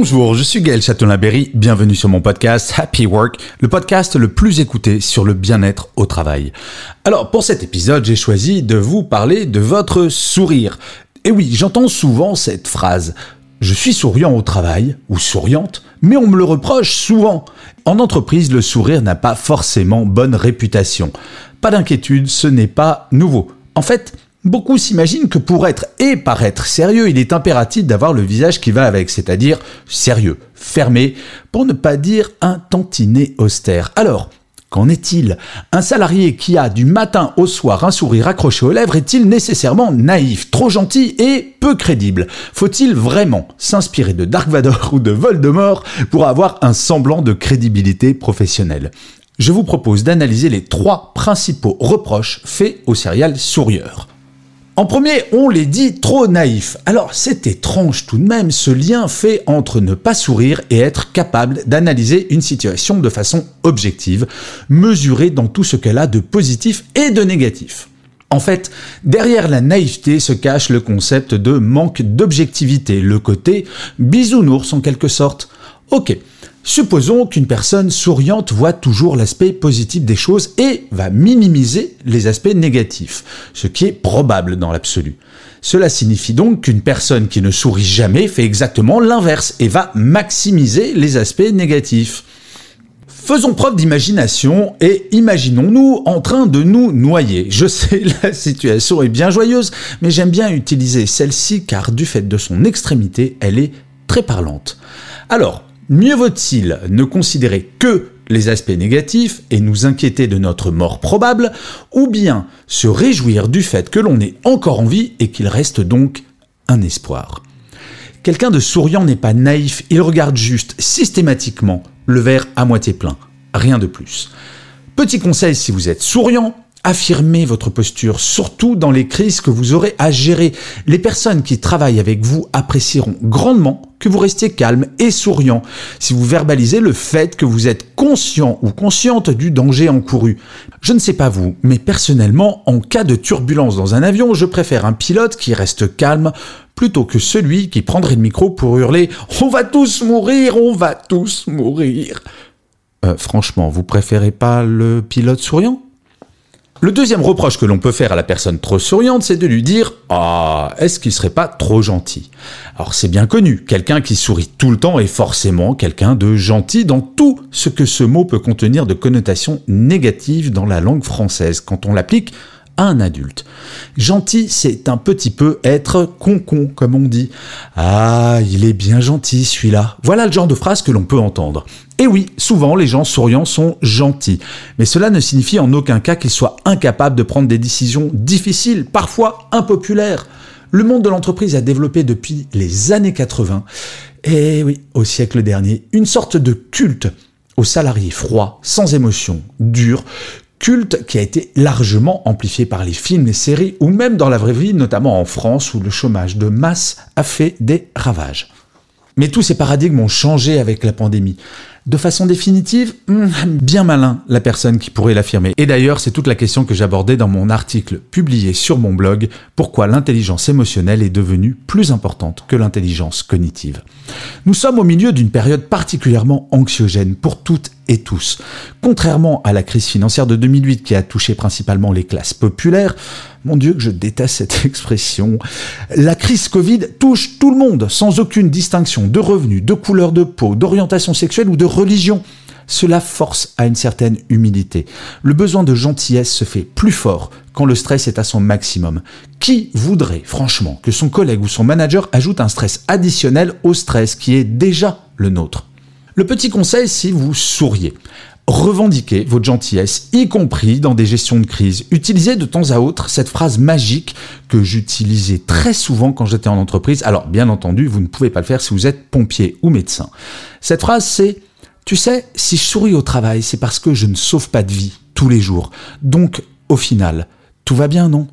Bonjour, je suis Gaël Châtelain-Berry, bienvenue sur mon podcast Happy Work, le podcast le plus écouté sur le bien-être au travail. Alors pour cet épisode, j'ai choisi de vous parler de votre sourire. Et oui, j'entends souvent cette phrase. Je suis souriant au travail, ou souriante, mais on me le reproche souvent. En entreprise, le sourire n'a pas forcément bonne réputation. Pas d'inquiétude, ce n'est pas nouveau. En fait, Beaucoup s'imaginent que pour être et paraître sérieux, il est impératif d'avoir le visage qui va avec, c'est-à-dire sérieux, fermé, pour ne pas dire un tantinet austère. Alors, Qu'en est-il? Un salarié qui a du matin au soir un sourire accroché aux lèvres est-il nécessairement naïf, trop gentil et peu crédible? Faut-il vraiment s'inspirer de Dark Vador ou de Voldemort pour avoir un semblant de crédibilité professionnelle? Je vous propose d'analyser les trois principaux reproches faits au serial sourieur. En premier, on les dit trop naïfs. Alors c'est étrange tout de même ce lien fait entre ne pas sourire et être capable d'analyser une situation de façon objective, mesurée dans tout ce qu'elle a de positif et de négatif. En fait, derrière la naïveté se cache le concept de manque d'objectivité, le côté bisounours en quelque sorte. Ok, Supposons qu'une personne souriante voit toujours l'aspect positif des choses et va minimiser les aspects négatifs, ce qui est probable dans l'absolu. Cela signifie donc qu'une personne qui ne sourit jamais fait exactement l'inverse et va maximiser les aspects négatifs. Faisons preuve d'imagination et imaginons-nous en train de nous noyer. Je sais, la situation est bien joyeuse, mais j'aime bien utiliser celle-ci car du fait de son extrémité, elle est très parlante. Alors, Mieux vaut-il ne considérer que les aspects négatifs et nous inquiéter de notre mort probable, ou bien se réjouir du fait que l'on est encore en vie et qu'il reste donc un espoir. Quelqu'un de souriant n'est pas naïf, il regarde juste systématiquement le verre à moitié plein, rien de plus. Petit conseil si vous êtes souriant, Affirmez votre posture, surtout dans les crises que vous aurez à gérer. Les personnes qui travaillent avec vous apprécieront grandement que vous restiez calme et souriant si vous verbalisez le fait que vous êtes conscient ou consciente du danger encouru. Je ne sais pas vous, mais personnellement, en cas de turbulence dans un avion, je préfère un pilote qui reste calme plutôt que celui qui prendrait le micro pour hurler ⁇ On va tous mourir, on va tous mourir euh, Franchement, vous préférez pas le pilote souriant? Le deuxième reproche que l'on peut faire à la personne trop souriante, c'est de lui dire Ah, est-ce qu'il serait pas trop gentil? Alors c'est bien connu, quelqu'un qui sourit tout le temps est forcément quelqu'un de gentil dans tout ce que ce mot peut contenir de connotations négatives dans la langue française. Quand on l'applique un adulte. Gentil, c'est un petit peu être con-con, comme on dit. Ah, il est bien gentil celui-là. Voilà le genre de phrase que l'on peut entendre. Et oui, souvent les gens souriants sont gentils, mais cela ne signifie en aucun cas qu'ils soient incapables de prendre des décisions difficiles, parfois impopulaires. Le monde de l'entreprise a développé depuis les années 80, et oui, au siècle dernier, une sorte de culte aux salariés froids, sans émotion, durs, culte qui a été largement amplifié par les films, les séries ou même dans la vraie vie, notamment en France où le chômage de masse a fait des ravages. Mais tous ces paradigmes ont changé avec la pandémie. De façon définitive, hmm, bien malin la personne qui pourrait l'affirmer. Et d'ailleurs, c'est toute la question que j'abordais dans mon article publié sur mon blog, Pourquoi l'intelligence émotionnelle est devenue plus importante que l'intelligence cognitive. Nous sommes au milieu d'une période particulièrement anxiogène pour toutes et tous. Contrairement à la crise financière de 2008 qui a touché principalement les classes populaires, mon Dieu que je déteste cette expression, la crise Covid touche tout le monde sans aucune distinction de revenus, de couleur de peau, d'orientation sexuelle ou de religion. Cela force à une certaine humilité. Le besoin de gentillesse se fait plus fort quand le stress est à son maximum. Qui voudrait, franchement, que son collègue ou son manager ajoute un stress additionnel au stress qui est déjà le nôtre? Le petit conseil, si vous souriez, Revendiquez votre gentillesse, y compris dans des gestions de crise. Utilisez de temps à autre cette phrase magique que j'utilisais très souvent quand j'étais en entreprise. Alors, bien entendu, vous ne pouvez pas le faire si vous êtes pompier ou médecin. Cette phrase, c'est Tu sais, si je souris au travail, c'est parce que je ne sauve pas de vie tous les jours. Donc, au final, tout va bien, non?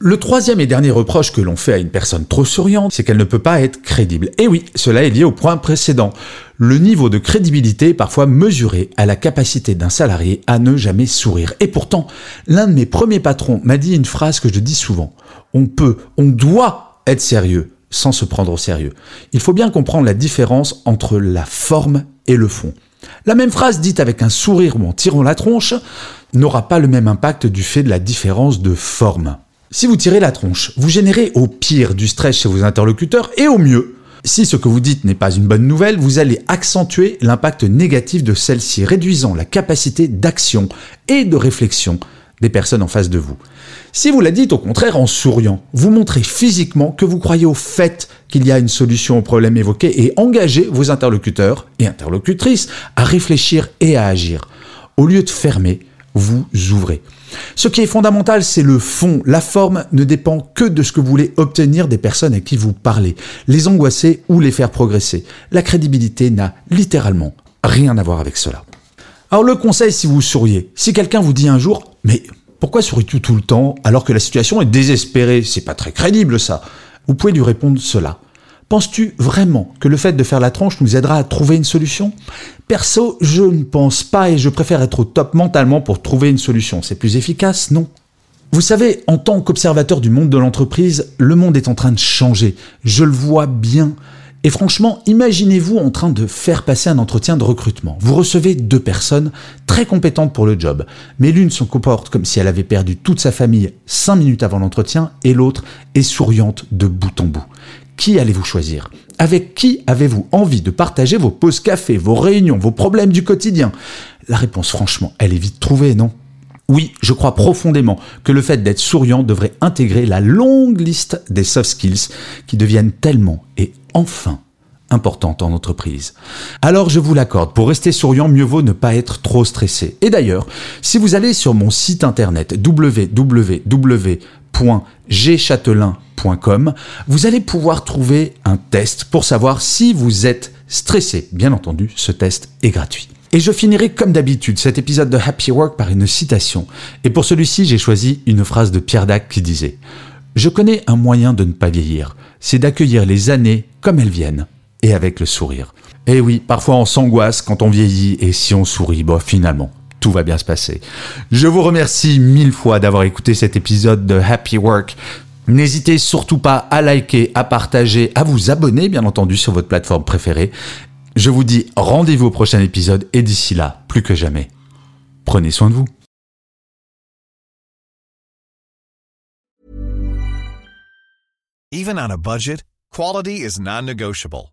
Le troisième et dernier reproche que l'on fait à une personne trop souriante, c'est qu'elle ne peut pas être crédible. Et oui, cela est lié au point précédent. Le niveau de crédibilité est parfois mesuré à la capacité d'un salarié à ne jamais sourire. Et pourtant, l'un de mes premiers patrons m'a dit une phrase que je dis souvent. On peut, on doit être sérieux sans se prendre au sérieux. Il faut bien comprendre la différence entre la forme et le fond. La même phrase dite avec un sourire ou en tirant la tronche n'aura pas le même impact du fait de la différence de forme. Si vous tirez la tronche, vous générez au pire du stress chez vos interlocuteurs et au mieux, si ce que vous dites n'est pas une bonne nouvelle, vous allez accentuer l'impact négatif de celle-ci, réduisant la capacité d'action et de réflexion des personnes en face de vous. Si vous la dites au contraire en souriant, vous montrez physiquement que vous croyez au fait qu'il y a une solution au problème évoqué et engagez vos interlocuteurs et interlocutrices à réfléchir et à agir. Au lieu de fermer, vous ouvrez. Ce qui est fondamental, c'est le fond. La forme ne dépend que de ce que vous voulez obtenir des personnes à qui vous parlez, les angoisser ou les faire progresser. La crédibilité n'a littéralement rien à voir avec cela. Alors le conseil si vous souriez, si quelqu'un vous dit un jour "Mais pourquoi souris-tu tout le temps alors que la situation est désespérée? C'est pas très crédible ça." Vous pouvez lui répondre cela. Penses-tu vraiment que le fait de faire la tronche nous aidera à trouver une solution? Perso, je ne pense pas et je préfère être au top mentalement pour trouver une solution. C'est plus efficace, non? Vous savez, en tant qu'observateur du monde de l'entreprise, le monde est en train de changer. Je le vois bien. Et franchement, imaginez-vous en train de faire passer un entretien de recrutement. Vous recevez deux personnes très compétentes pour le job, mais l'une se comporte comme si elle avait perdu toute sa famille cinq minutes avant l'entretien et l'autre est souriante de bout en bout. Qui allez-vous choisir? Avec qui avez-vous envie de partager vos pauses café, vos réunions, vos problèmes du quotidien? La réponse, franchement, elle est vite trouvée, non? Oui, je crois profondément que le fait d'être souriant devrait intégrer la longue liste des soft skills qui deviennent tellement et enfin importantes en entreprise. Alors je vous l'accorde, pour rester souriant, mieux vaut ne pas être trop stressé. Et d'ailleurs, si vous allez sur mon site internet www.gchatelain.com, vous allez pouvoir trouver un test pour savoir si vous êtes stressé. Bien entendu, ce test est gratuit. Et je finirai comme d'habitude cet épisode de Happy Work par une citation. Et pour celui-ci, j'ai choisi une phrase de Pierre Dac qui disait ⁇ Je connais un moyen de ne pas vieillir, c'est d'accueillir les années comme elles viennent, et avec le sourire. Et eh oui, parfois on s'angoisse quand on vieillit, et si on sourit, bon finalement, tout va bien se passer. Je vous remercie mille fois d'avoir écouté cet épisode de Happy Work. N'hésitez surtout pas à liker, à partager, à vous abonner bien entendu sur votre plateforme préférée. Je vous dis rendez-vous au prochain épisode et d'ici là, plus que jamais, prenez soin de vous. Even on a budget, quality is non-negotiable.